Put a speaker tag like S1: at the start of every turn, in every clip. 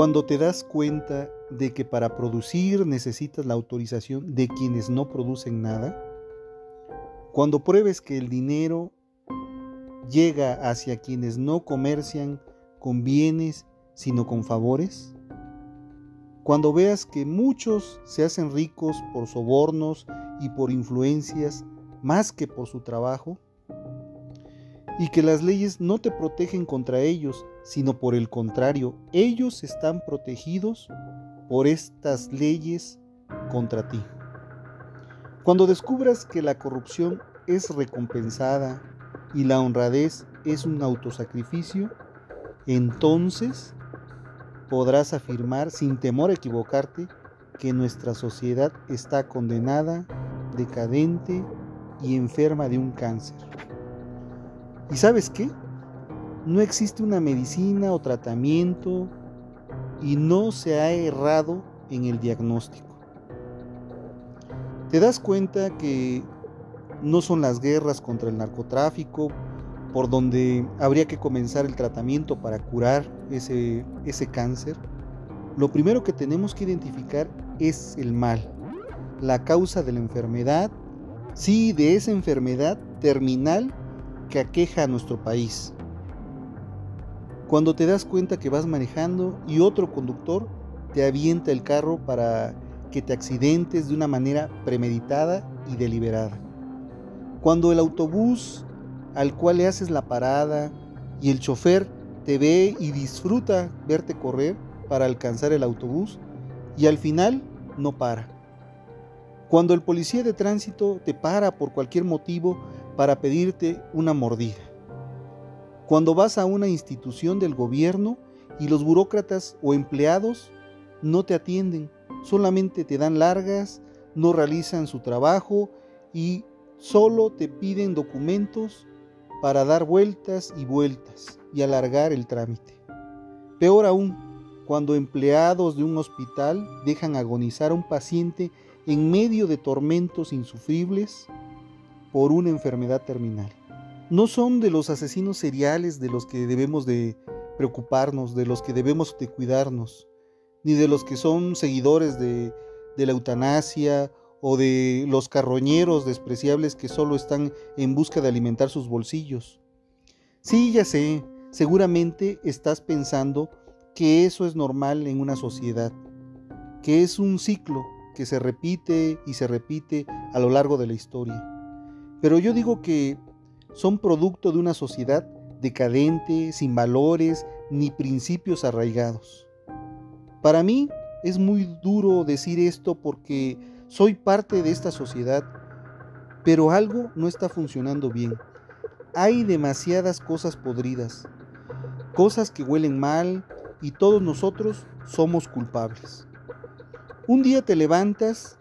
S1: Cuando te das cuenta de que para producir necesitas la autorización de quienes no producen nada, cuando pruebes que el dinero llega hacia quienes no comercian con bienes sino con favores, cuando veas que muchos se hacen ricos por sobornos y por influencias más que por su trabajo, y que las leyes no te protegen contra ellos, sino por el contrario, ellos están protegidos por estas leyes contra ti. Cuando descubras que la corrupción es recompensada y la honradez es un autosacrificio, entonces podrás afirmar sin temor a equivocarte que nuestra sociedad está condenada, decadente y enferma de un cáncer. ¿Y sabes qué? No existe una medicina o tratamiento y no se ha errado en el diagnóstico. Te das cuenta que no son las guerras contra el narcotráfico por donde habría que comenzar el tratamiento para curar ese, ese cáncer. Lo primero que tenemos que identificar es el mal, la causa de la enfermedad, sí, de esa enfermedad terminal que aqueja a nuestro país. Cuando te das cuenta que vas manejando y otro conductor te avienta el carro para que te accidentes de una manera premeditada y deliberada. Cuando el autobús al cual le haces la parada y el chofer te ve y disfruta verte correr para alcanzar el autobús y al final no para. Cuando el policía de tránsito te para por cualquier motivo para pedirte una mordida. Cuando vas a una institución del gobierno y los burócratas o empleados no te atienden, solamente te dan largas, no realizan su trabajo y solo te piden documentos para dar vueltas y vueltas y alargar el trámite. Peor aún, cuando empleados de un hospital dejan agonizar a un paciente en medio de tormentos insufribles por una enfermedad terminal. No son de los asesinos seriales de los que debemos de preocuparnos, de los que debemos de cuidarnos, ni de los que son seguidores de, de la eutanasia o de los carroñeros despreciables que solo están en busca de alimentar sus bolsillos. Sí, ya sé, seguramente estás pensando que eso es normal en una sociedad, que es un ciclo que se repite y se repite a lo largo de la historia. Pero yo digo que son producto de una sociedad decadente, sin valores ni principios arraigados. Para mí es muy duro decir esto porque soy parte de esta sociedad, pero algo no está funcionando bien. Hay demasiadas cosas podridas, cosas que huelen mal y todos nosotros somos culpables. Un día te levantas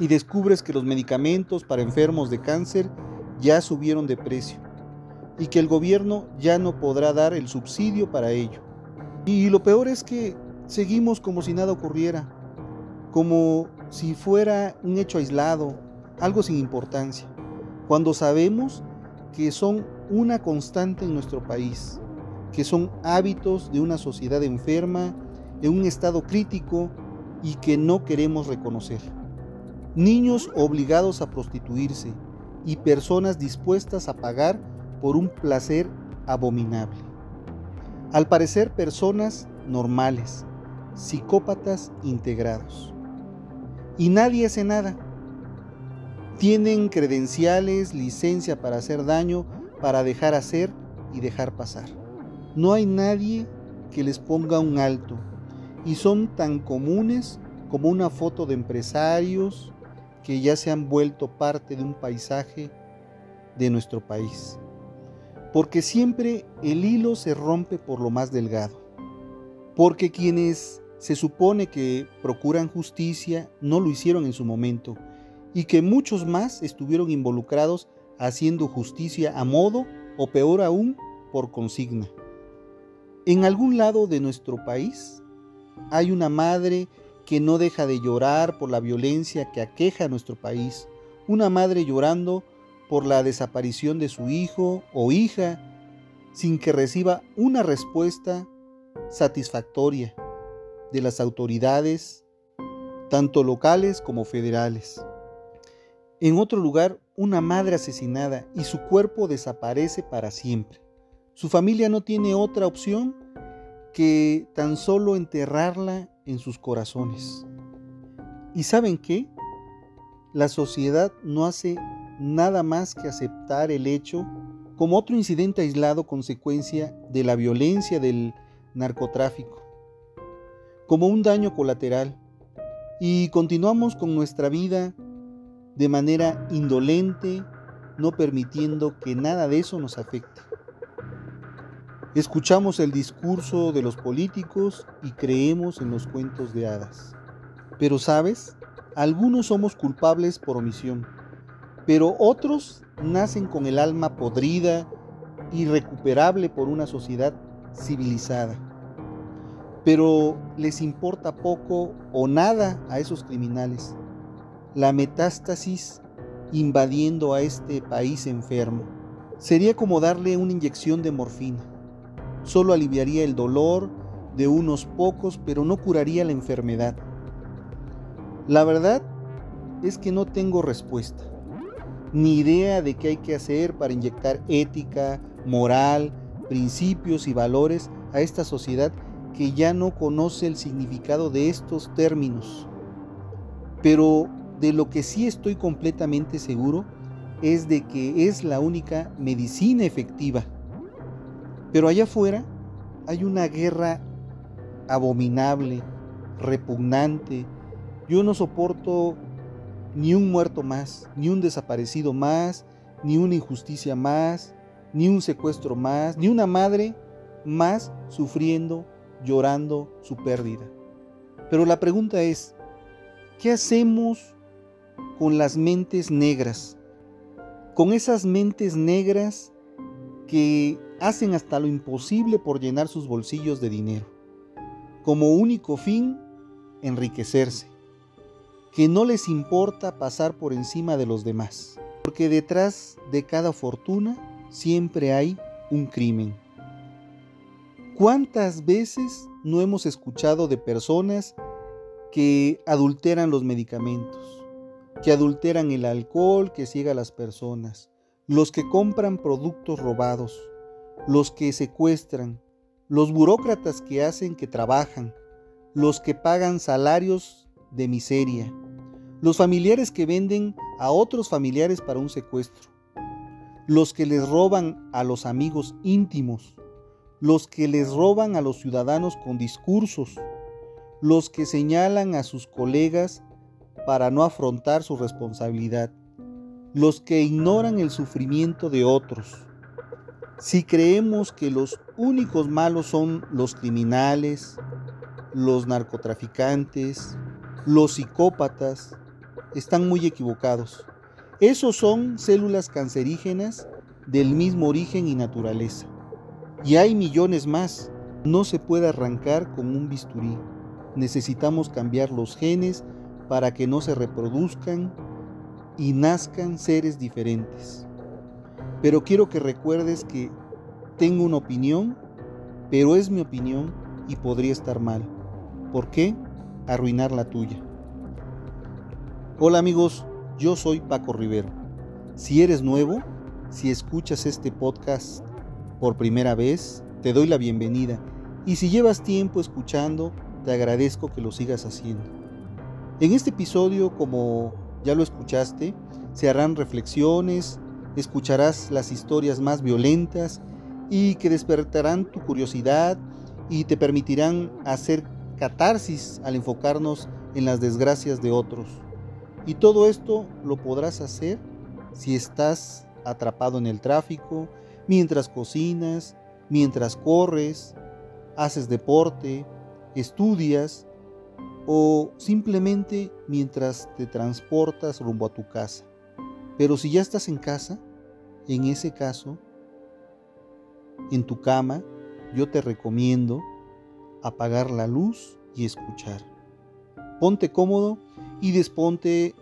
S1: y descubres que los medicamentos para enfermos de cáncer ya subieron de precio y que el gobierno ya no podrá dar el subsidio para ello. Y lo peor es que seguimos como si nada ocurriera, como si fuera un hecho aislado, algo sin importancia, cuando sabemos que son una constante en nuestro país, que son hábitos de una sociedad enferma, de un estado crítico y que no queremos reconocer niños obligados a prostituirse y personas dispuestas a pagar por un placer abominable. Al parecer personas normales, psicópatas integrados. Y nadie hace nada. Tienen credenciales, licencia para hacer daño, para dejar hacer y dejar pasar. No hay nadie que les ponga un alto. Y son tan comunes como una foto de empresarios que ya se han vuelto parte de un paisaje de nuestro país. Porque siempre el hilo se rompe por lo más delgado. Porque quienes se supone que procuran justicia no lo hicieron en su momento y que muchos más estuvieron involucrados haciendo justicia a modo o peor aún por consigna. En algún lado de nuestro país hay una madre que no deja de llorar por la violencia que aqueja a nuestro país, una madre llorando por la desaparición de su hijo o hija sin que reciba una respuesta satisfactoria de las autoridades, tanto locales como federales. En otro lugar, una madre asesinada y su cuerpo desaparece para siempre. Su familia no tiene otra opción que tan solo enterrarla en sus corazones. ¿Y saben qué? La sociedad no hace nada más que aceptar el hecho como otro incidente aislado consecuencia de la violencia del narcotráfico, como un daño colateral, y continuamos con nuestra vida de manera indolente, no permitiendo que nada de eso nos afecte. Escuchamos el discurso de los políticos y creemos en los cuentos de hadas. Pero sabes, algunos somos culpables por omisión pero otros nacen con el alma podrida, irrecuperable por una sociedad civilizada. Pero les importa poco o nada a esos criminales. La metástasis invadiendo a este país enfermo. Sería como darle una inyección de morfina. Solo aliviaría el dolor de unos pocos, pero no curaría la enfermedad. La verdad es que no tengo respuesta ni idea de qué hay que hacer para inyectar ética, moral, principios y valores a esta sociedad que ya no conoce el significado de estos términos. Pero de lo que sí estoy completamente seguro es de que es la única medicina efectiva. Pero allá afuera hay una guerra abominable, repugnante. Yo no soporto ni un muerto más, ni un desaparecido más, ni una injusticia más, ni un secuestro más, ni una madre más sufriendo, llorando su pérdida. Pero la pregunta es, ¿qué hacemos con las mentes negras? Con esas mentes negras que hacen hasta lo imposible por llenar sus bolsillos de dinero. Como único fin, enriquecerse que no les importa pasar por encima de los demás, porque detrás de cada fortuna siempre hay un crimen. ¿Cuántas veces no hemos escuchado de personas que adulteran los medicamentos, que adulteran el alcohol que ciega a las personas, los que compran productos robados, los que secuestran, los burócratas que hacen que trabajan, los que pagan salarios de miseria, los familiares que venden a otros familiares para un secuestro, los que les roban a los amigos íntimos, los que les roban a los ciudadanos con discursos, los que señalan a sus colegas para no afrontar su responsabilidad, los que ignoran el sufrimiento de otros. Si creemos que los únicos malos son los criminales, los narcotraficantes, los psicópatas están muy equivocados. Esos son células cancerígenas del mismo origen y naturaleza. Y hay millones más. No se puede arrancar con un bisturí. Necesitamos cambiar los genes para que no se reproduzcan y nazcan seres diferentes. Pero quiero que recuerdes que tengo una opinión, pero es mi opinión y podría estar mal. ¿Por qué? arruinar la tuya. Hola amigos, yo soy Paco Rivero. Si eres nuevo, si escuchas este podcast por primera vez, te doy la bienvenida. Y si llevas tiempo escuchando, te agradezco que lo sigas haciendo. En este episodio, como ya lo escuchaste, se harán reflexiones, escucharás las historias más violentas y que despertarán tu curiosidad y te permitirán hacer catarsis al enfocarnos en las desgracias de otros. Y todo esto lo podrás hacer si estás atrapado en el tráfico, mientras cocinas, mientras corres, haces deporte, estudias o simplemente mientras te transportas rumbo a tu casa. Pero si ya estás en casa, en ese caso, en tu cama, yo te recomiendo apagar la luz y escuchar. Ponte cómodo y desponte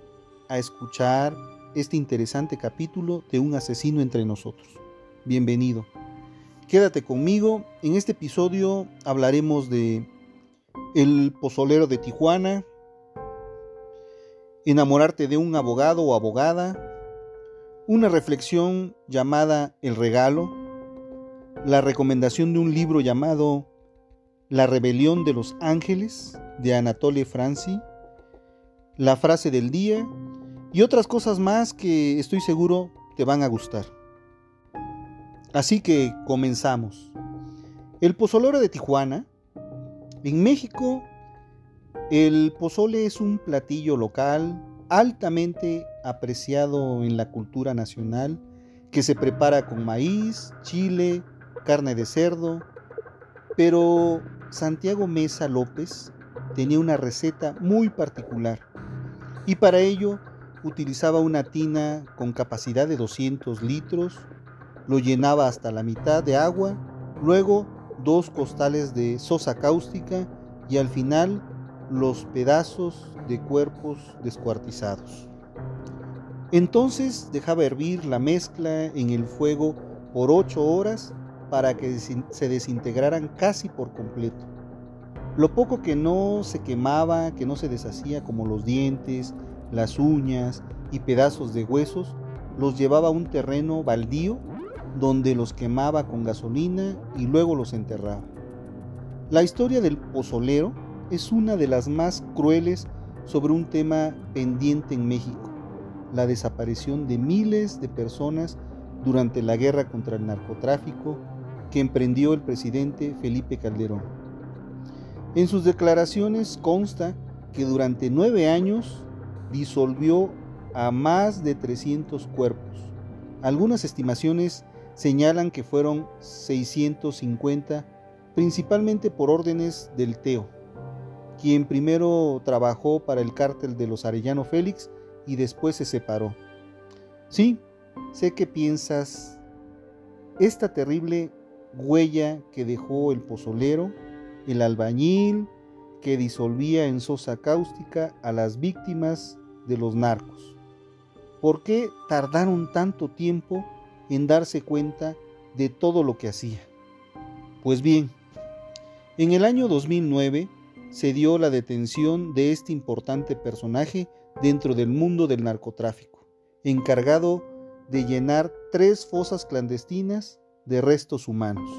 S1: a escuchar este interesante capítulo de Un asesino entre nosotros. Bienvenido. Quédate conmigo. En este episodio hablaremos de El pozolero de Tijuana, enamorarte de un abogado o abogada, una reflexión llamada El regalo, la recomendación de un libro llamado La rebelión de los ángeles de Anatole Franci, la frase del día y otras cosas más que estoy seguro te van a gustar. Así que comenzamos. El pozolero de Tijuana. En México, el pozole es un platillo local altamente apreciado en la cultura nacional que se prepara con maíz, chile, carne de cerdo, pero Santiago Mesa López tenía una receta muy particular y para ello utilizaba una tina con capacidad de 200 litros, lo llenaba hasta la mitad de agua, luego dos costales de sosa cáustica y al final los pedazos de cuerpos descuartizados. Entonces dejaba hervir la mezcla en el fuego por 8 horas para que se desintegraran casi por completo. Lo poco que no se quemaba, que no se deshacía como los dientes, las uñas y pedazos de huesos, los llevaba a un terreno baldío donde los quemaba con gasolina y luego los enterraba. La historia del pozolero es una de las más crueles sobre un tema pendiente en México, la desaparición de miles de personas durante la guerra contra el narcotráfico que emprendió el presidente Felipe Calderón. En sus declaraciones consta que durante nueve años disolvió a más de 300 cuerpos. Algunas estimaciones señalan que fueron 650, principalmente por órdenes del Teo, quien primero trabajó para el cártel de los Arellano Félix y después se separó. Sí, sé que piensas, esta terrible huella que dejó el pozolero, el albañil, que disolvía en sosa cáustica a las víctimas de los narcos. ¿Por qué tardaron tanto tiempo en darse cuenta de todo lo que hacía. Pues bien, en el año 2009 se dio la detención de este importante personaje dentro del mundo del narcotráfico, encargado de llenar tres fosas clandestinas de restos humanos.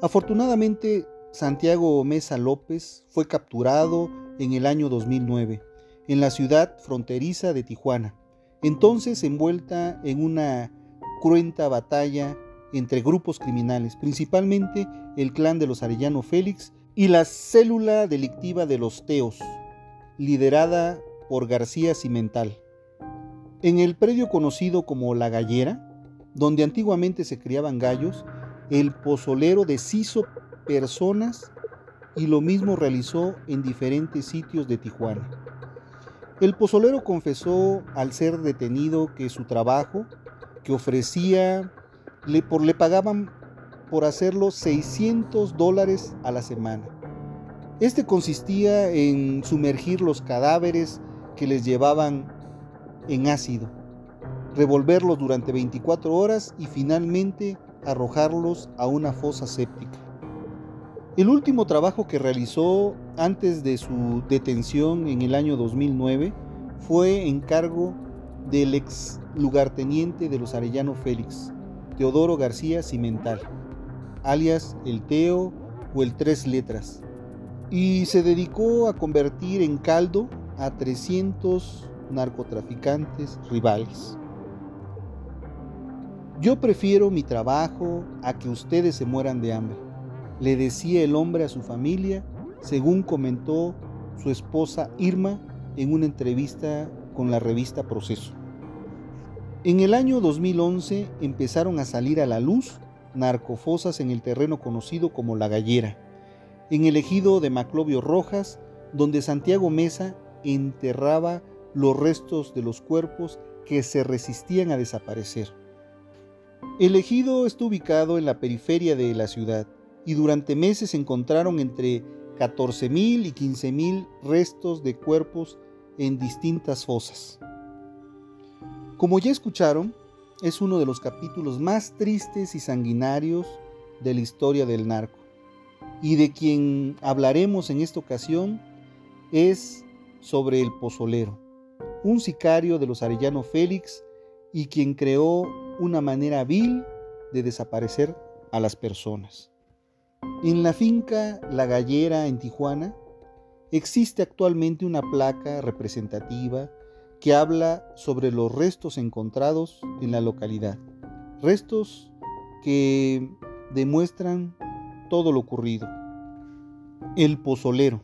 S1: Afortunadamente, Santiago Mesa López fue capturado en el año 2009 en la ciudad fronteriza de Tijuana, entonces envuelta en una cruenta batalla entre grupos criminales, principalmente el clan de los Arellano Félix y la célula delictiva de los Teos, liderada por García Cimental. En el predio conocido como La Gallera, donde antiguamente se criaban gallos, el pozolero deshizo personas y lo mismo realizó en diferentes sitios de Tijuana. El pozolero confesó al ser detenido que su trabajo que ofrecía, le, por, le pagaban por hacerlo 600 dólares a la semana. Este consistía en sumergir los cadáveres que les llevaban en ácido, revolverlos durante 24 horas y finalmente arrojarlos a una fosa séptica. El último trabajo que realizó antes de su detención en el año 2009 fue en cargo del ex lugarteniente de los Arellano Félix, Teodoro García Cimental, alias el Teo o el Tres Letras, y se dedicó a convertir en caldo a 300 narcotraficantes rivales. Yo prefiero mi trabajo a que ustedes se mueran de hambre, le decía el hombre a su familia, según comentó su esposa Irma en una entrevista con la revista Proceso. En el año 2011 empezaron a salir a la luz narcofosas en el terreno conocido como La Gallera, en el ejido de Maclovio Rojas, donde Santiago Mesa enterraba los restos de los cuerpos que se resistían a desaparecer. El ejido está ubicado en la periferia de la ciudad y durante meses se encontraron entre 14.000 y 15.000 restos de cuerpos en distintas fosas. Como ya escucharon, es uno de los capítulos más tristes y sanguinarios de la historia del narco. Y de quien hablaremos en esta ocasión es sobre el pozolero, un sicario de los Arellano Félix y quien creó una manera vil de desaparecer a las personas. En la finca La Gallera en Tijuana existe actualmente una placa representativa que habla sobre los restos encontrados en la localidad. Restos que demuestran todo lo ocurrido. El pozolero,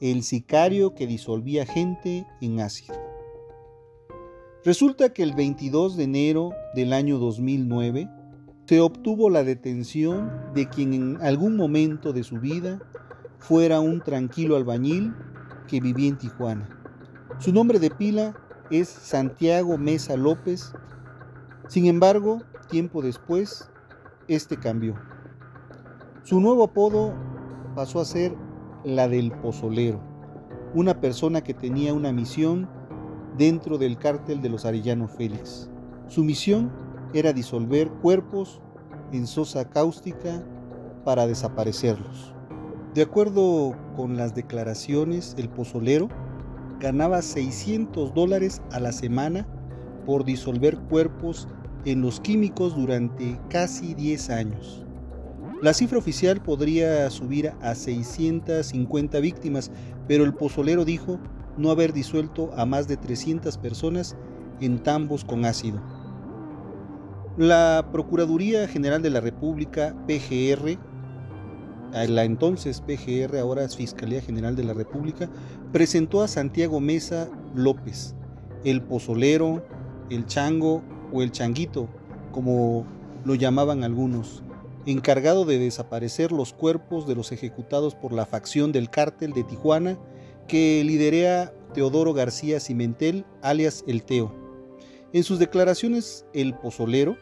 S1: el sicario que disolvía gente en ácido. Resulta que el 22 de enero del año 2009 se obtuvo la detención de quien en algún momento de su vida fuera un tranquilo albañil que vivía en Tijuana su nombre de pila es Santiago Mesa López. Sin embargo, tiempo después, este cambió. Su nuevo apodo pasó a ser la del pozolero, una persona que tenía una misión dentro del cártel de los Arellano Félix. Su misión era disolver cuerpos en sosa cáustica para desaparecerlos. De acuerdo con las declaraciones, el pozolero ganaba 600 dólares a la semana por disolver cuerpos en los químicos durante casi 10 años. La cifra oficial podría subir a 650 víctimas, pero el pozolero dijo no haber disuelto a más de 300 personas en tambos con ácido. La Procuraduría General de la República, PGR, la entonces PGR, ahora es Fiscalía General de la República, presentó a Santiago Mesa López, el pozolero, el chango o el changuito, como lo llamaban algunos, encargado de desaparecer los cuerpos de los ejecutados por la facción del cártel de Tijuana que liderea Teodoro García Cimentel, alias El Teo. En sus declaraciones, el pozolero,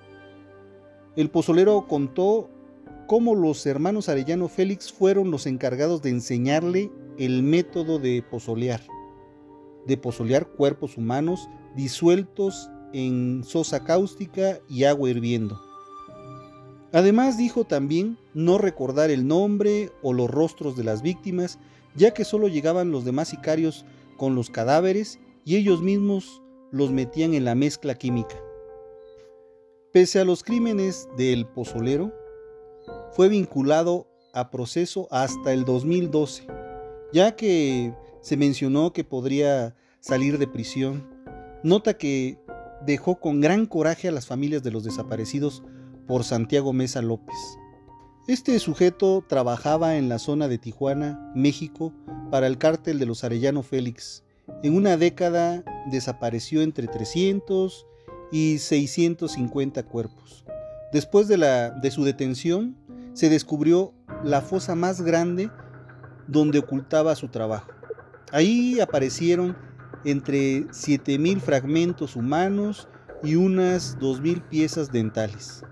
S1: el pozolero contó cómo los hermanos Arellano Félix fueron los encargados de enseñarle el método de pozolear, de pozolear cuerpos humanos disueltos en sosa cáustica y agua hirviendo. Además dijo también no recordar el nombre o los rostros de las víctimas, ya que solo llegaban los demás sicarios con los cadáveres y ellos mismos los metían en la mezcla química. Pese a los crímenes del pozolero, fue vinculado a proceso hasta el 2012, ya que se mencionó que podría salir de prisión. Nota que dejó con gran coraje a las familias de los desaparecidos por Santiago Mesa López. Este sujeto trabajaba en la zona de Tijuana, México, para el cártel de los Arellano Félix. En una década desapareció entre 300 y 650 cuerpos. Después de, la, de su detención, se descubrió la fosa más grande donde ocultaba su trabajo. Ahí aparecieron entre 7.000 fragmentos humanos y unas 2.000 piezas dentales.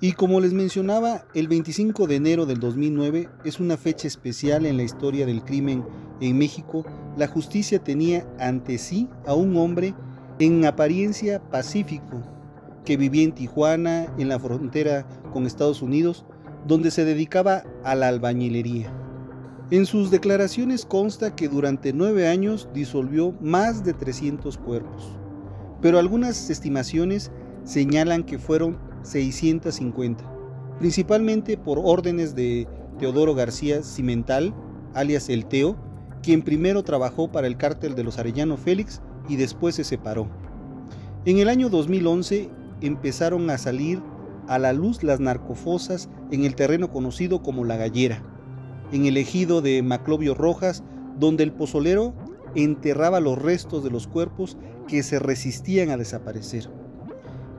S1: Y como les mencionaba, el 25 de enero del 2009 es una fecha especial en la historia del crimen en México. La justicia tenía ante sí a un hombre en apariencia pacífico que vivía en Tijuana, en la frontera con Estados Unidos, donde se dedicaba a la albañilería. En sus declaraciones consta que durante nueve años disolvió más de 300 cuerpos, pero algunas estimaciones señalan que fueron 650, principalmente por órdenes de Teodoro García Cimental, alias El Teo, quien primero trabajó para el cártel de los Arellano Félix y después se separó. En el año 2011 empezaron a salir a la luz las narcofosas en el terreno conocido como La Gallera, en el ejido de Maclovio Rojas, donde el pozolero enterraba los restos de los cuerpos que se resistían a desaparecer.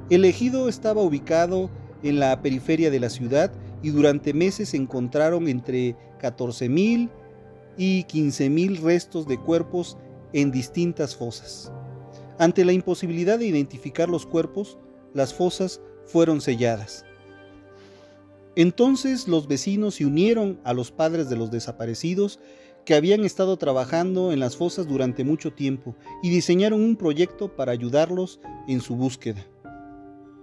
S1: El ejido estaba ubicado en la periferia de la ciudad y durante meses se encontraron entre 14.000 y 15.000 restos de cuerpos en distintas fosas. Ante la imposibilidad de identificar los cuerpos, las fosas fueron selladas. Entonces los vecinos se unieron a los padres de los desaparecidos que habían estado trabajando en las fosas durante mucho tiempo y diseñaron un proyecto para ayudarlos en su búsqueda.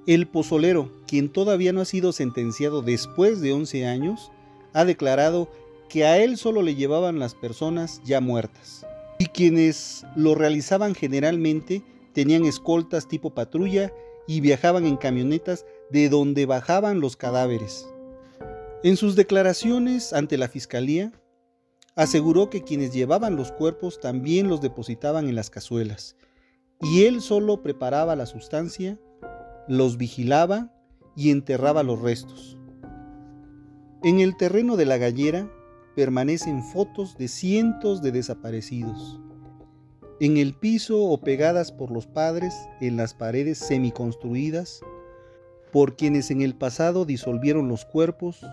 S1: El pozolero, quien todavía no ha sido sentenciado después de 11 años, ha declarado que a él solo le llevaban las personas ya muertas. Y quienes lo realizaban generalmente tenían escoltas tipo patrulla y viajaban en camionetas de donde bajaban los cadáveres. En sus declaraciones ante la fiscalía, aseguró que quienes llevaban los cuerpos también los depositaban en las cazuelas, y él solo preparaba la sustancia, los vigilaba y enterraba los restos. En el terreno de la gallera permanecen fotos de cientos de desaparecidos. En el piso o pegadas por los padres en las paredes semiconstruidas, por quienes en el pasado disolvieron los cuerpos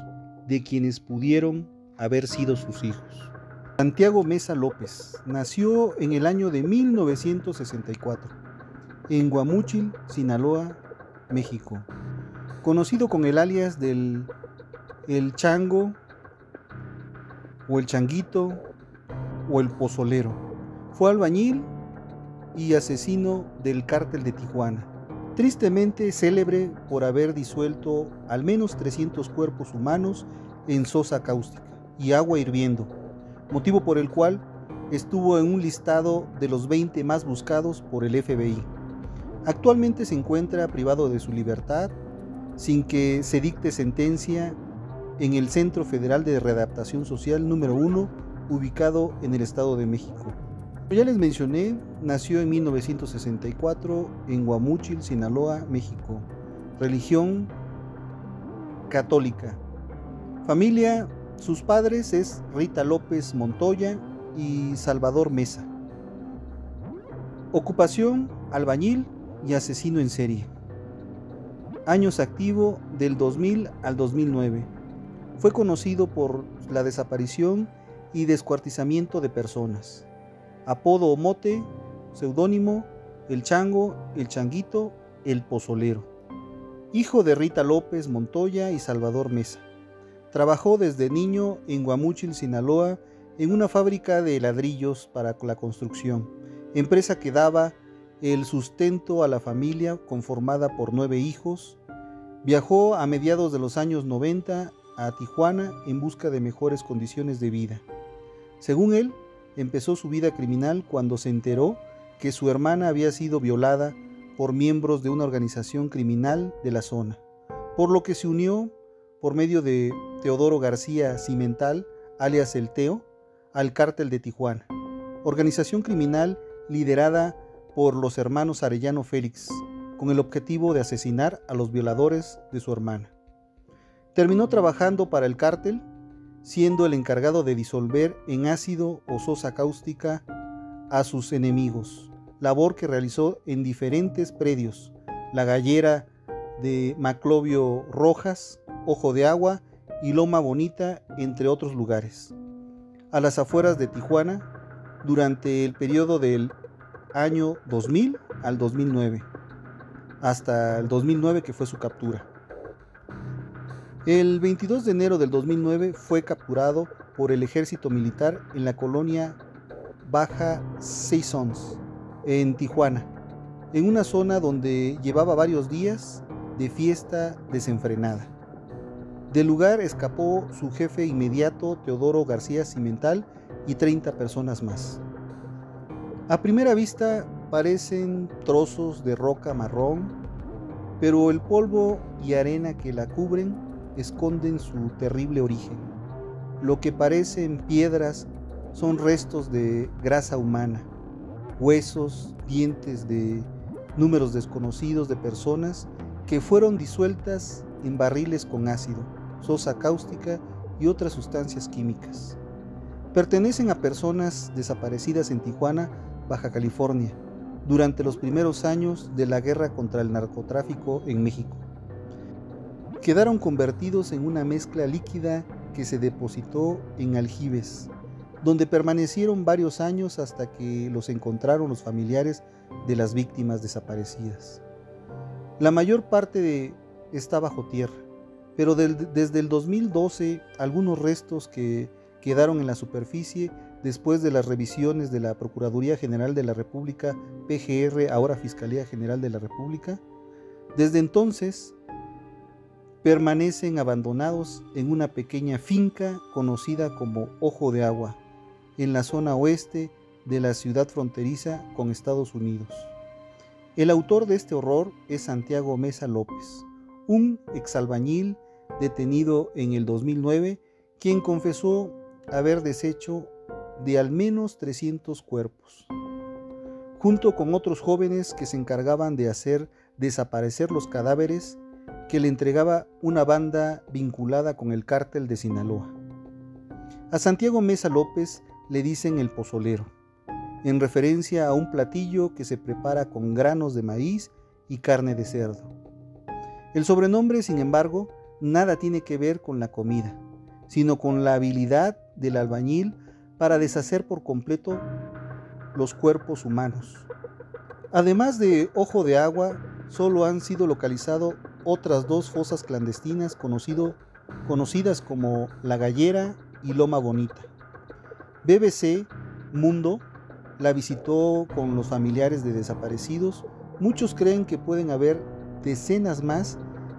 S1: de quienes pudieron haber sido sus hijos. Santiago Mesa López nació en el año de 1964 en Guamúchil, Sinaloa, México, conocido con el alias del El Chango o El Changuito o El Pozolero. Fue albañil y asesino del cártel de Tijuana. Tristemente célebre por haber disuelto al menos 300 cuerpos humanos en sosa cáustica y agua hirviendo, motivo por el cual estuvo en un listado de los 20 más buscados por el FBI. Actualmente se encuentra privado de su libertad sin que se dicte sentencia en el Centro Federal de Readaptación Social número 1, ubicado en el Estado de México. Como ya les mencioné, nació en 1964 en Guamúchil, Sinaloa, México. Religión católica. Familia, sus padres es Rita López Montoya y Salvador Mesa. Ocupación, albañil y asesino en serie. Años activo del 2000 al 2009. Fue conocido por la desaparición y descuartizamiento de personas. Apodo o mote, seudónimo, el chango, el changuito, el pozolero. Hijo de Rita López Montoya y Salvador Mesa. Trabajó desde niño en Guamúchil, Sinaloa, en una fábrica de ladrillos para la construcción, empresa que daba el sustento a la familia conformada por nueve hijos. Viajó a mediados de los años 90 a Tijuana en busca de mejores condiciones de vida. Según él, empezó su vida criminal cuando se enteró que su hermana había sido violada por miembros de una organización criminal de la zona, por lo que se unió por medio de Teodoro García Cimental, alias El Teo, al cártel de Tijuana, organización criminal liderada por los hermanos Arellano Félix, con el objetivo de asesinar a los violadores de su hermana. Terminó trabajando para el cártel, siendo el encargado de disolver en ácido o sosa cáustica a sus enemigos, labor que realizó en diferentes predios, la gallera de Maclovio Rojas, Ojo de Agua y Loma Bonita, entre otros lugares. A las afueras de Tijuana, durante el periodo del año 2000 al 2009, hasta el 2009 que fue su captura. El 22 de enero del 2009 fue capturado por el ejército militar en la colonia Baja Seasons, en Tijuana, en una zona donde llevaba varios días de fiesta desenfrenada. Del lugar escapó su jefe inmediato, Teodoro García Cimental, y 30 personas más. A primera vista parecen trozos de roca marrón, pero el polvo y arena que la cubren esconden su terrible origen. lo que parecen piedras son restos de grasa humana, huesos, dientes de números desconocidos de personas que fueron disueltas en barriles con ácido, sosa cáustica y otras sustancias químicas. Pertenecen a personas desaparecidas en Tijuana, Baja California, durante los primeros años de la guerra contra el narcotráfico en México. Quedaron convertidos en una mezcla líquida que se depositó en aljibes, donde permanecieron varios años hasta que los encontraron los familiares de las víctimas desaparecidas. La mayor parte de, está bajo tierra, pero desde el 2012 algunos restos que quedaron en la superficie después de las revisiones de la Procuraduría General de la República, PGR, ahora Fiscalía General de la República, desde entonces permanecen abandonados en una pequeña finca conocida como Ojo de Agua, en la zona oeste de la ciudad fronteriza con Estados Unidos. El autor de este horror es Santiago Mesa López, un exalbañil detenido en el 2009, quien confesó haber deshecho de al menos 300 cuerpos, junto con otros jóvenes que se encargaban de hacer desaparecer los cadáveres que le entregaba una banda vinculada con el cártel de Sinaloa. A Santiago Mesa López le dicen el pozolero, en referencia a un platillo que se prepara con granos de maíz y carne de cerdo. El sobrenombre, sin embargo, nada tiene que ver con la comida, sino con la habilidad del albañil para deshacer por completo los cuerpos humanos. Además de Ojo de Agua, solo han sido localizados otras dos fosas clandestinas conocidas como La Gallera y Loma Bonita. BBC Mundo la visitó con los familiares de desaparecidos. Muchos creen que pueden haber decenas más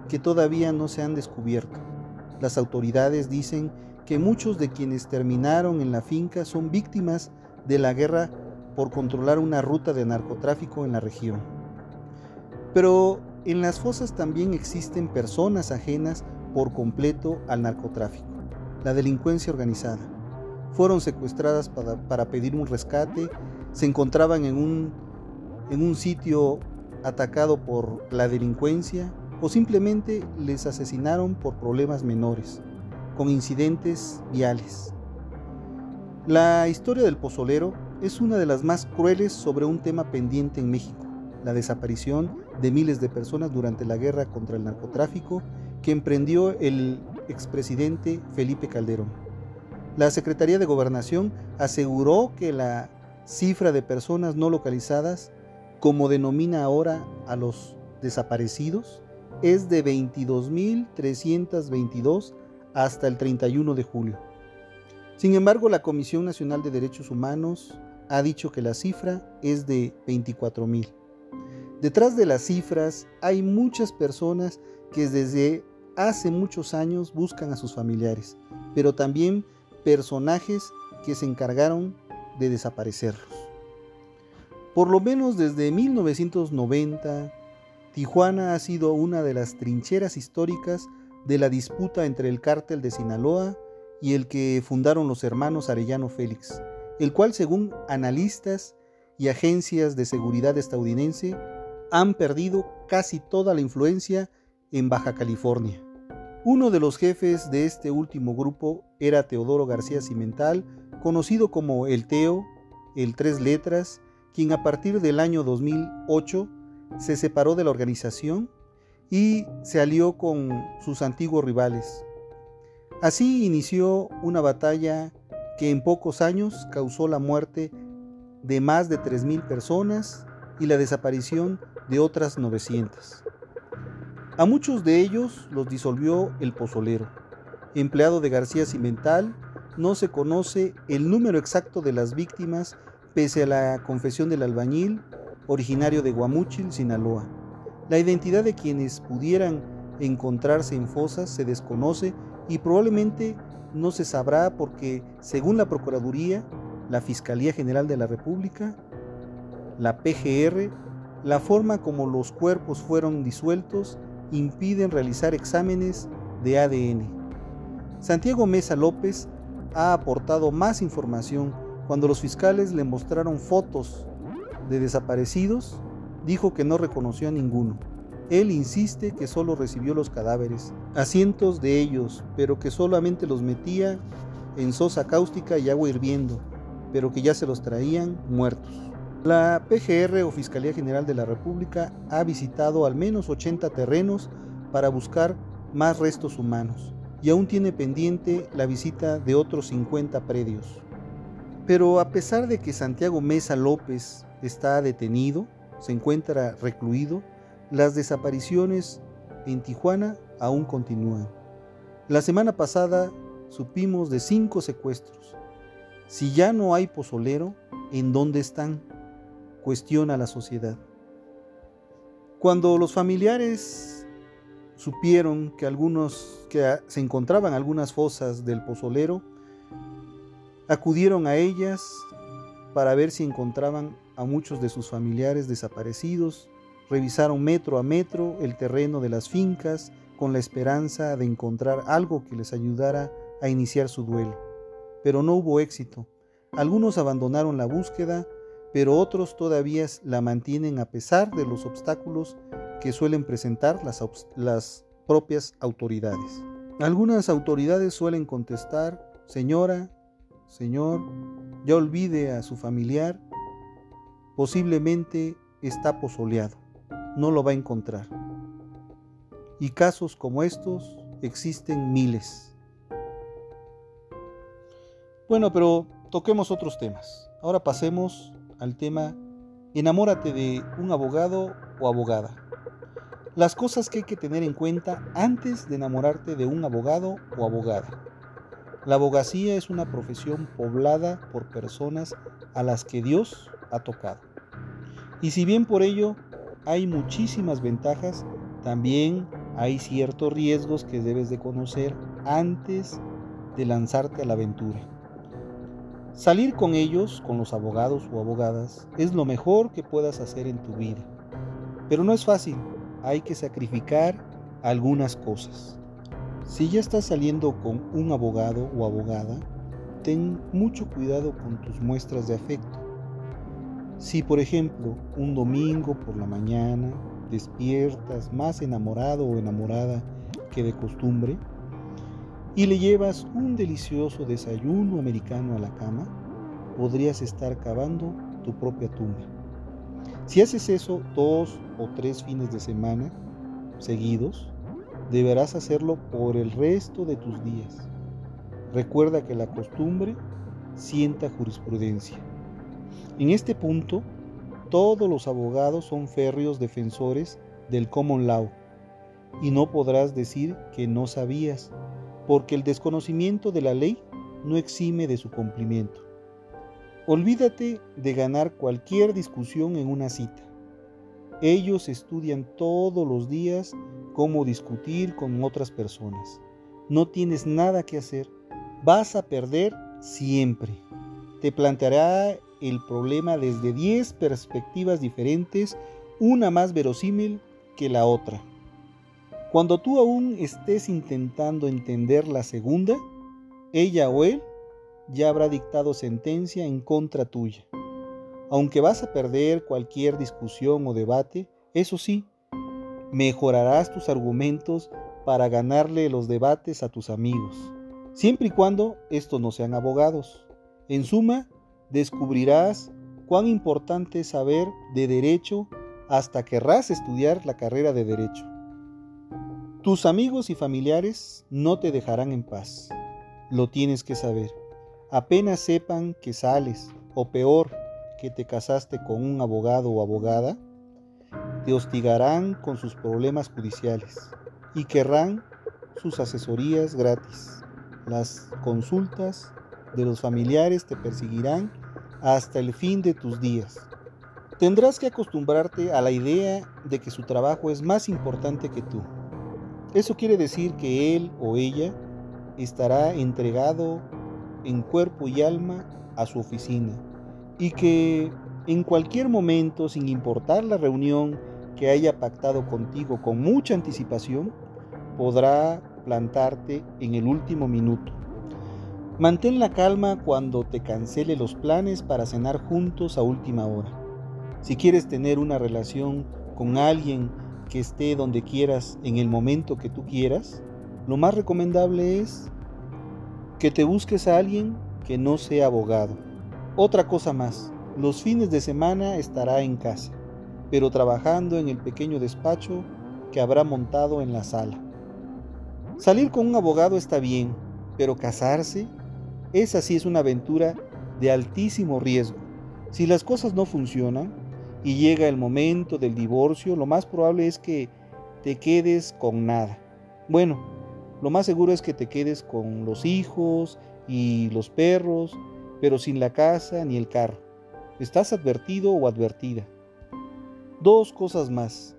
S1: que todavía no se han descubierto. Las autoridades dicen que muchos de quienes terminaron en la finca son víctimas de la guerra por controlar una ruta de narcotráfico en la región. Pero en las fosas también existen personas ajenas por completo al narcotráfico, la delincuencia organizada. Fueron secuestradas para, pedir un rescate, se encontraban en un, en un sitio atacado por la delincuencia o simplemente les asesinaron por problemas menores, con incidentes viales. La historia del pozolero es una de las más crueles sobre un tema pendiente en México, la desaparición de miles de personas durante la guerra contra el narcotráfico que emprendió el expresidente Felipe Calderón. La Secretaría de Gobernación aseguró que la cifra de personas no localizadas, como denomina ahora a los desaparecidos, es de 22.322 hasta el 31 de julio. Sin embargo, la Comisión Nacional de Derechos Humanos ha dicho que la cifra es de 24.000. Detrás de las cifras hay muchas personas que desde hace muchos años buscan a sus familiares, pero también personajes que se encargaron de desaparecerlos. Por lo menos desde 1990, Tijuana ha sido una de las trincheras históricas de la disputa entre el cártel de Sinaloa y el que fundaron los hermanos Arellano Félix, el cual según analistas y agencias de seguridad estadounidense han perdido casi toda la influencia en Baja California. Uno de los jefes de este último grupo era Teodoro García Cimental, conocido como el Teo, el Tres Letras, quien a partir del año 2008 se separó de la organización y se alió con sus antiguos rivales. Así inició una batalla que en pocos años causó la muerte de más de 3.000 personas y la desaparición de otras 900. A muchos de ellos los disolvió el pozolero. Empleado de García Cimental, no se conoce el número exacto de las víctimas pese a la confesión del albañil originario de Guamúchil, Sinaloa. La identidad de quienes pudieran encontrarse en fosas se desconoce y probablemente no se sabrá porque, según la Procuraduría, la Fiscalía General de la República, la PGR, la forma como los cuerpos fueron disueltos impiden realizar exámenes de ADN. Santiago Mesa López ha aportado más información. Cuando los fiscales le mostraron fotos de desaparecidos, dijo que no reconoció a ninguno. Él insiste que solo recibió los cadáveres, a cientos de ellos, pero que solamente los metía en sosa cáustica y agua hirviendo, pero que ya se los traían muertos. La PGR o Fiscalía General de la República ha visitado al menos 80 terrenos para buscar más restos humanos y aún tiene pendiente la visita de otros 50 predios. Pero a pesar de que Santiago Mesa López está detenido, se encuentra recluido, las desapariciones en Tijuana aún continúan. La semana pasada supimos de cinco secuestros. Si ya no hay pozolero, ¿en dónde están? Cuestiona la sociedad. Cuando los familiares supieron que algunos que se encontraban algunas fosas del pozolero, acudieron a ellas para ver si encontraban a muchos de sus familiares desaparecidos, revisaron metro a metro el terreno de las fincas con la esperanza de encontrar algo que les ayudara a iniciar su duelo. Pero no hubo éxito. Algunos abandonaron la búsqueda, pero otros todavía la mantienen a pesar de los obstáculos que suelen presentar las, las propias autoridades. Algunas autoridades suelen contestar, señora, señor, ya olvide a su familiar, posiblemente está pozoleado, no lo va a encontrar. Y casos como estos existen miles. Bueno, pero toquemos otros temas. Ahora pasemos al tema enamórate de un abogado o abogada. Las cosas que hay que tener en cuenta antes de enamorarte de un abogado o abogada. La abogacía es una profesión poblada por personas a las que Dios ha tocado. Y si bien por ello hay muchísimas ventajas, también hay ciertos riesgos que debes de conocer antes de lanzarte a la aventura. Salir con ellos, con los abogados o abogadas, es lo mejor que puedas hacer en tu vida. Pero no es fácil, hay que sacrificar algunas cosas. Si ya estás saliendo con un abogado o abogada, ten mucho cuidado con tus muestras de afecto. Si por ejemplo un domingo por la mañana despiertas más enamorado o enamorada que de costumbre, y le llevas un delicioso desayuno americano a la cama, podrías estar cavando tu propia tumba. Si haces eso dos o tres fines de semana seguidos, deberás hacerlo por el resto de tus días. Recuerda que la costumbre sienta jurisprudencia. En este punto, todos los abogados son férreos defensores del common law y no podrás decir que no sabías porque el desconocimiento de la ley no exime de su cumplimiento. Olvídate de ganar cualquier discusión en una cita. Ellos estudian todos los días cómo discutir con otras personas. No tienes nada que hacer. Vas a perder siempre. Te planteará el problema desde 10 perspectivas diferentes, una más verosímil que la otra. Cuando tú aún estés intentando entender la segunda, ella o él ya habrá dictado sentencia en contra tuya. Aunque vas a perder cualquier discusión o debate, eso sí, mejorarás tus argumentos para ganarle los debates a tus amigos, siempre y cuando estos no sean abogados. En suma, descubrirás cuán importante es saber de derecho hasta querrás estudiar la carrera de derecho. Tus amigos y familiares no te dejarán en paz. Lo tienes que saber. Apenas sepan que sales, o peor, que te casaste con un abogado o abogada, te hostigarán con sus problemas judiciales y querrán sus asesorías gratis. Las consultas de los familiares te perseguirán hasta el fin de tus días. Tendrás que acostumbrarte a la idea de que su trabajo es más importante que tú. Eso quiere decir que él o ella estará entregado en cuerpo y alma a su oficina y que en cualquier momento, sin importar la reunión que haya pactado contigo con mucha anticipación, podrá plantarte en el último minuto. Mantén la calma cuando te cancele los planes para cenar juntos a última hora. Si quieres tener una relación con alguien que esté donde quieras en el momento que tú quieras, lo más recomendable es que te busques a alguien que no sea abogado. Otra cosa más, los fines de semana estará en casa, pero trabajando en el pequeño despacho que habrá montado en la sala. Salir con un abogado está bien, pero casarse esa sí es una aventura de altísimo riesgo. Si las cosas no funcionan y llega el momento del divorcio, lo más probable es que te quedes con nada. Bueno, lo más seguro es que te quedes con los hijos y los perros, pero sin la casa ni el carro. Estás advertido o advertida. Dos cosas más.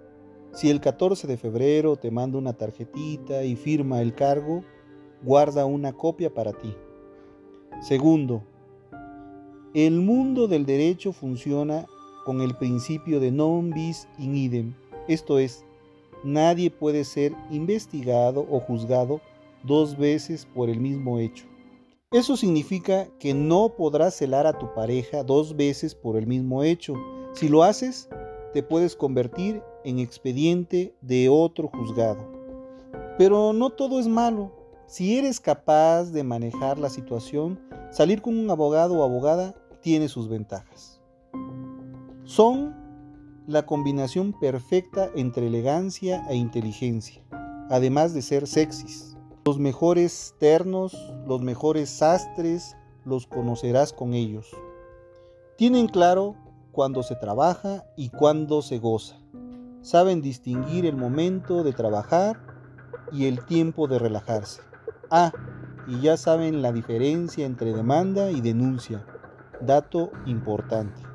S1: Si el 14 de febrero te manda una tarjetita y firma el cargo, guarda una copia para ti. Segundo, el mundo del derecho funciona con el principio de non bis in idem, esto es, nadie puede ser investigado o juzgado dos veces por el mismo hecho. Eso significa que no podrás celar a tu pareja dos veces por el mismo hecho. Si lo haces, te puedes convertir en expediente de otro juzgado. Pero no todo es malo. Si eres capaz de manejar la situación, salir con un abogado o abogada tiene sus ventajas. Son la combinación perfecta entre elegancia e inteligencia, además de ser sexys. Los mejores ternos, los mejores sastres, los conocerás con ellos. Tienen claro cuándo se trabaja y cuándo se goza. Saben distinguir el momento de trabajar y el tiempo de relajarse. Ah, y ya saben la diferencia entre demanda y denuncia. Dato importante.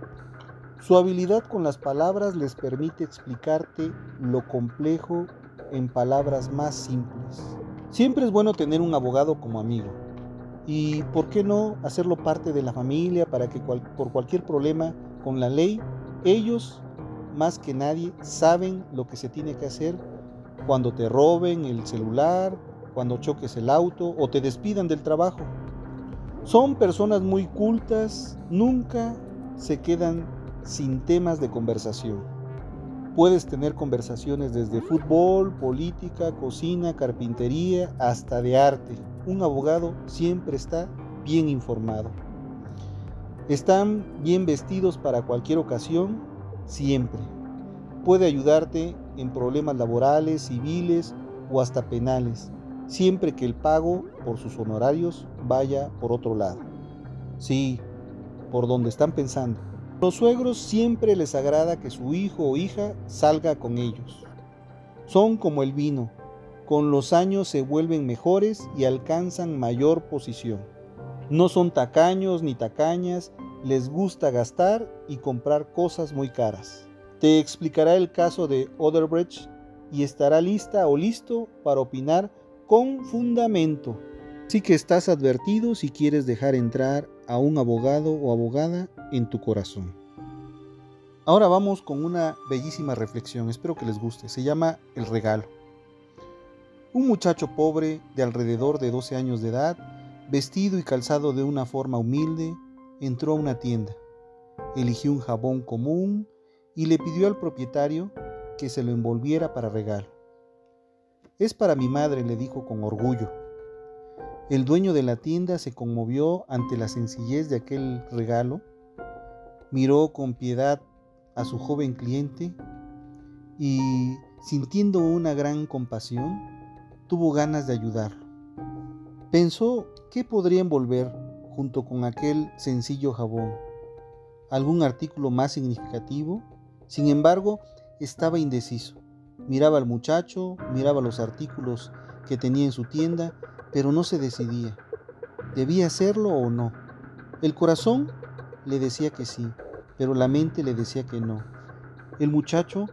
S1: Su habilidad con las palabras les permite explicarte lo complejo en palabras más simples. Siempre es bueno tener un abogado como amigo. Y por qué no hacerlo parte de la familia para que por cualquier problema con la ley, ellos más que nadie saben lo que se tiene que hacer cuando te roben el celular, cuando choques el auto o te despidan del trabajo. Son personas muy cultas, nunca se quedan sin temas de conversación. Puedes tener conversaciones desde fútbol, política, cocina, carpintería, hasta de arte. Un abogado siempre está bien informado. Están bien vestidos para cualquier ocasión, siempre. Puede ayudarte en problemas laborales, civiles o hasta penales siempre que el pago por sus honorarios vaya por otro lado. Sí, por donde están pensando. Los suegros siempre les agrada que su hijo o hija salga con ellos. Son como el vino, con los años se vuelven mejores y alcanzan mayor posición. No son tacaños ni tacañas, les gusta gastar y comprar cosas muy caras. Te explicará el caso de Oderbrecht y estará lista o listo para opinar con fundamento. Sí que estás advertido si quieres dejar entrar a un abogado o abogada en tu corazón. Ahora vamos con una bellísima reflexión, espero que les guste. Se llama El regalo. Un muchacho pobre de alrededor de 12 años de edad, vestido y calzado de una forma humilde, entró a una tienda. Eligió un jabón común y le pidió al propietario que se lo envolviera para regalo. Es para mi madre, le dijo con orgullo. El dueño de la tienda se conmovió ante la sencillez de aquel regalo, miró con piedad a su joven cliente y, sintiendo una gran compasión, tuvo ganas de ayudarlo. Pensó qué podría envolver junto con aquel sencillo jabón, algún artículo más significativo, sin embargo, estaba indeciso. Miraba al muchacho, miraba los artículos que tenía en su tienda, pero no se decidía. ¿Debía hacerlo o no? El corazón le decía que sí, pero la mente le decía que no. El muchacho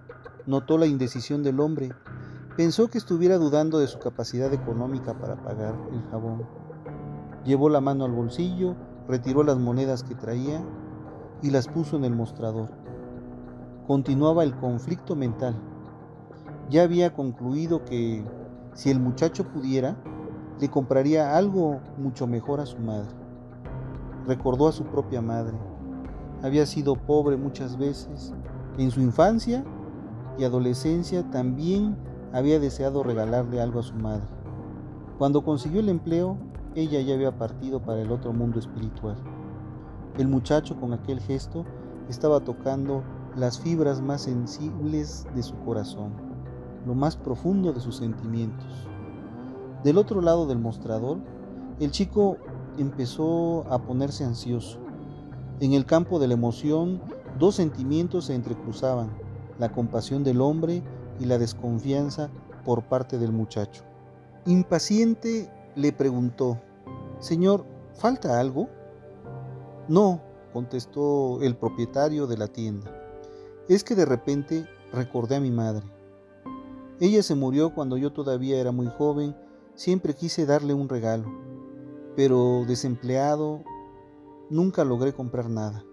S1: notó la indecisión del hombre. Pensó que estuviera dudando de su capacidad económica para pagar el jabón. Llevó la mano al bolsillo, retiró las monedas que traía y las puso en el mostrador. Continuaba el conflicto mental ya había concluido que si el muchacho pudiera, le compraría algo mucho mejor a su madre. Recordó a su propia madre. Había sido pobre muchas veces. En su infancia y adolescencia también había deseado regalarle algo a su madre. Cuando consiguió el empleo, ella ya había partido para el otro mundo espiritual. El muchacho con aquel gesto estaba tocando las fibras más sensibles de su corazón, lo más profundo de sus sentimientos. Del otro lado del mostrador, el chico empezó a ponerse ansioso. En el campo de la emoción, dos sentimientos se entrecruzaban, la compasión del hombre y la desconfianza por parte del muchacho. Impaciente le preguntó, Señor, ¿falta algo? No, contestó el propietario de la tienda. Es que de repente recordé a mi madre. Ella se murió cuando yo todavía era muy joven, siempre quise darle un regalo, pero desempleado nunca logré comprar nada.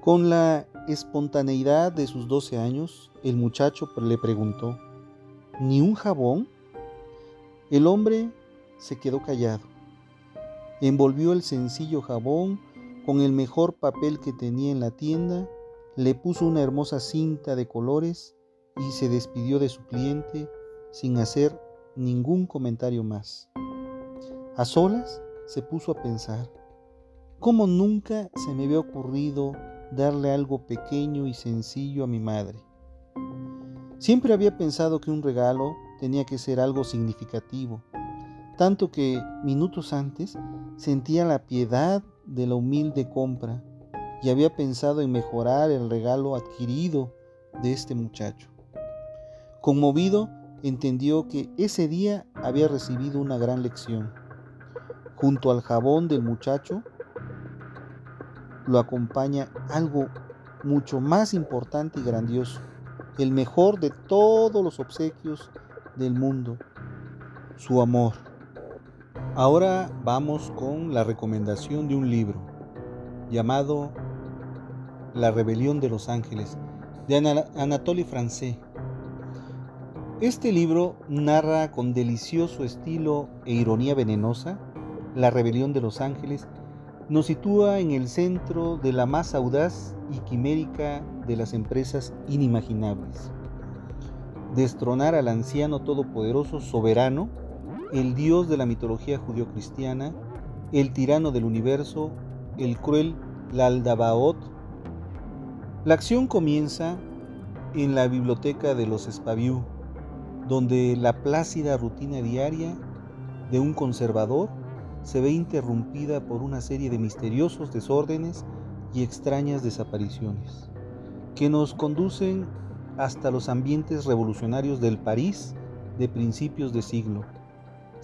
S1: Con la espontaneidad de sus 12 años, el muchacho le preguntó, ¿ni un jabón? El hombre se quedó callado. Envolvió el sencillo jabón con el mejor papel que tenía en la tienda, le puso una hermosa cinta de colores y se despidió de su cliente sin hacer ningún comentario más. A solas se puso a pensar, ¿cómo nunca se me había ocurrido darle algo pequeño y sencillo a mi madre? Siempre había pensado que un regalo tenía que ser algo significativo, tanto que minutos antes sentía la piedad de la humilde compra y había pensado en mejorar el regalo adquirido de este muchacho. Conmovido, entendió que ese día había recibido una gran lección. Junto al jabón del muchacho lo acompaña algo mucho más importante y grandioso, el mejor de todos los obsequios del mundo, su amor. Ahora vamos con la recomendación de un libro llamado La rebelión de los ángeles de Anatoly France. Este libro narra con delicioso estilo e ironía venenosa la rebelión de los ángeles, nos sitúa en el centro de la más audaz y quimérica de las empresas inimaginables. Destronar al anciano todopoderoso soberano el dios de la mitología judío-cristiana, el tirano del universo, el cruel Laldabaoth. La acción comienza en la biblioteca de los Espaviú, donde la plácida rutina diaria de un conservador se ve interrumpida por una serie de misteriosos desórdenes y extrañas desapariciones, que nos conducen hasta los ambientes revolucionarios del París de principios de siglo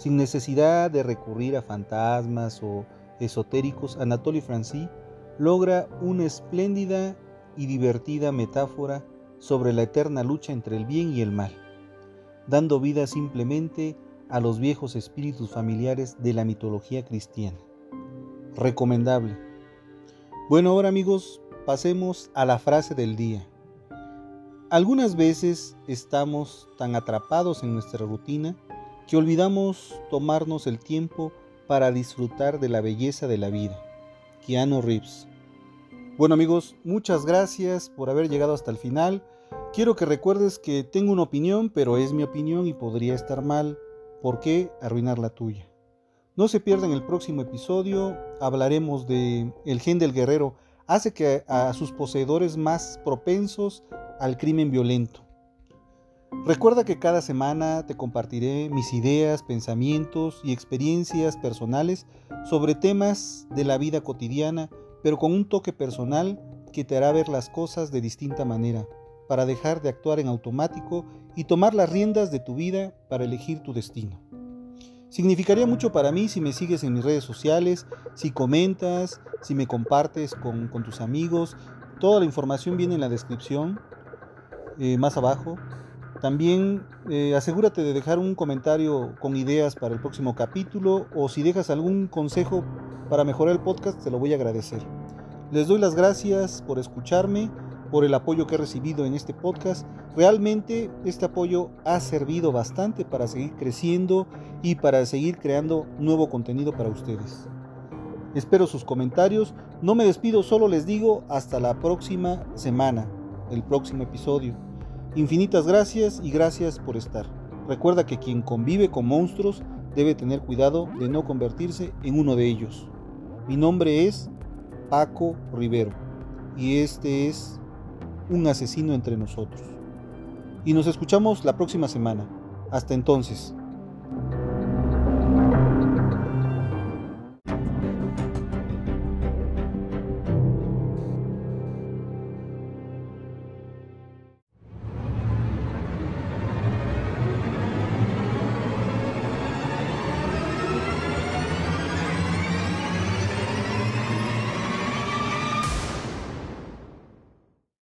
S1: sin necesidad de recurrir a fantasmas o esotéricos, Anatoly Francy logra una espléndida y divertida metáfora sobre la eterna lucha entre el bien y el mal, dando vida simplemente a los viejos espíritus familiares de la mitología cristiana. Recomendable. Bueno, ahora amigos, pasemos a la frase del día. Algunas veces estamos tan atrapados en nuestra rutina que olvidamos tomarnos el tiempo para disfrutar de la belleza de la vida. Keanu Reeves. Bueno amigos, muchas gracias por haber llegado hasta el final. Quiero que recuerdes que tengo una opinión, pero es mi opinión y podría estar mal. ¿Por qué arruinar la tuya? No se pierdan el próximo episodio. Hablaremos de el gen del guerrero hace que a sus poseedores más propensos al crimen violento. Recuerda que cada semana te compartiré mis ideas, pensamientos y experiencias personales sobre temas de la vida cotidiana, pero con un toque personal que te hará ver las cosas de distinta manera, para dejar de actuar en automático y tomar las riendas de tu vida para elegir tu destino. Significaría mucho para mí si me sigues en mis redes sociales, si comentas, si me compartes con, tus amigos. Toda la información viene en la descripción, eh, más abajo. También eh, asegúrate de dejar un comentario con ideas para el próximo capítulo o si dejas algún consejo para mejorar el podcast, te lo voy a agradecer. Les doy las gracias por escucharme por el apoyo que he recibido en este podcast. Realmente este apoyo ha servido bastante para seguir creciendo y para seguir creando nuevo contenido para ustedes. Espero sus comentarios. No me despido, solo les digo hasta la próxima semana, el próximo episodio. Infinitas gracias y gracias por estar. Recuerda que quien convive con monstruos debe tener cuidado de no convertirse en uno de ellos. Mi nombre es Paco Rivero y este es un asesino entre nosotros. Y nos escuchamos la próxima semana. Hasta entonces.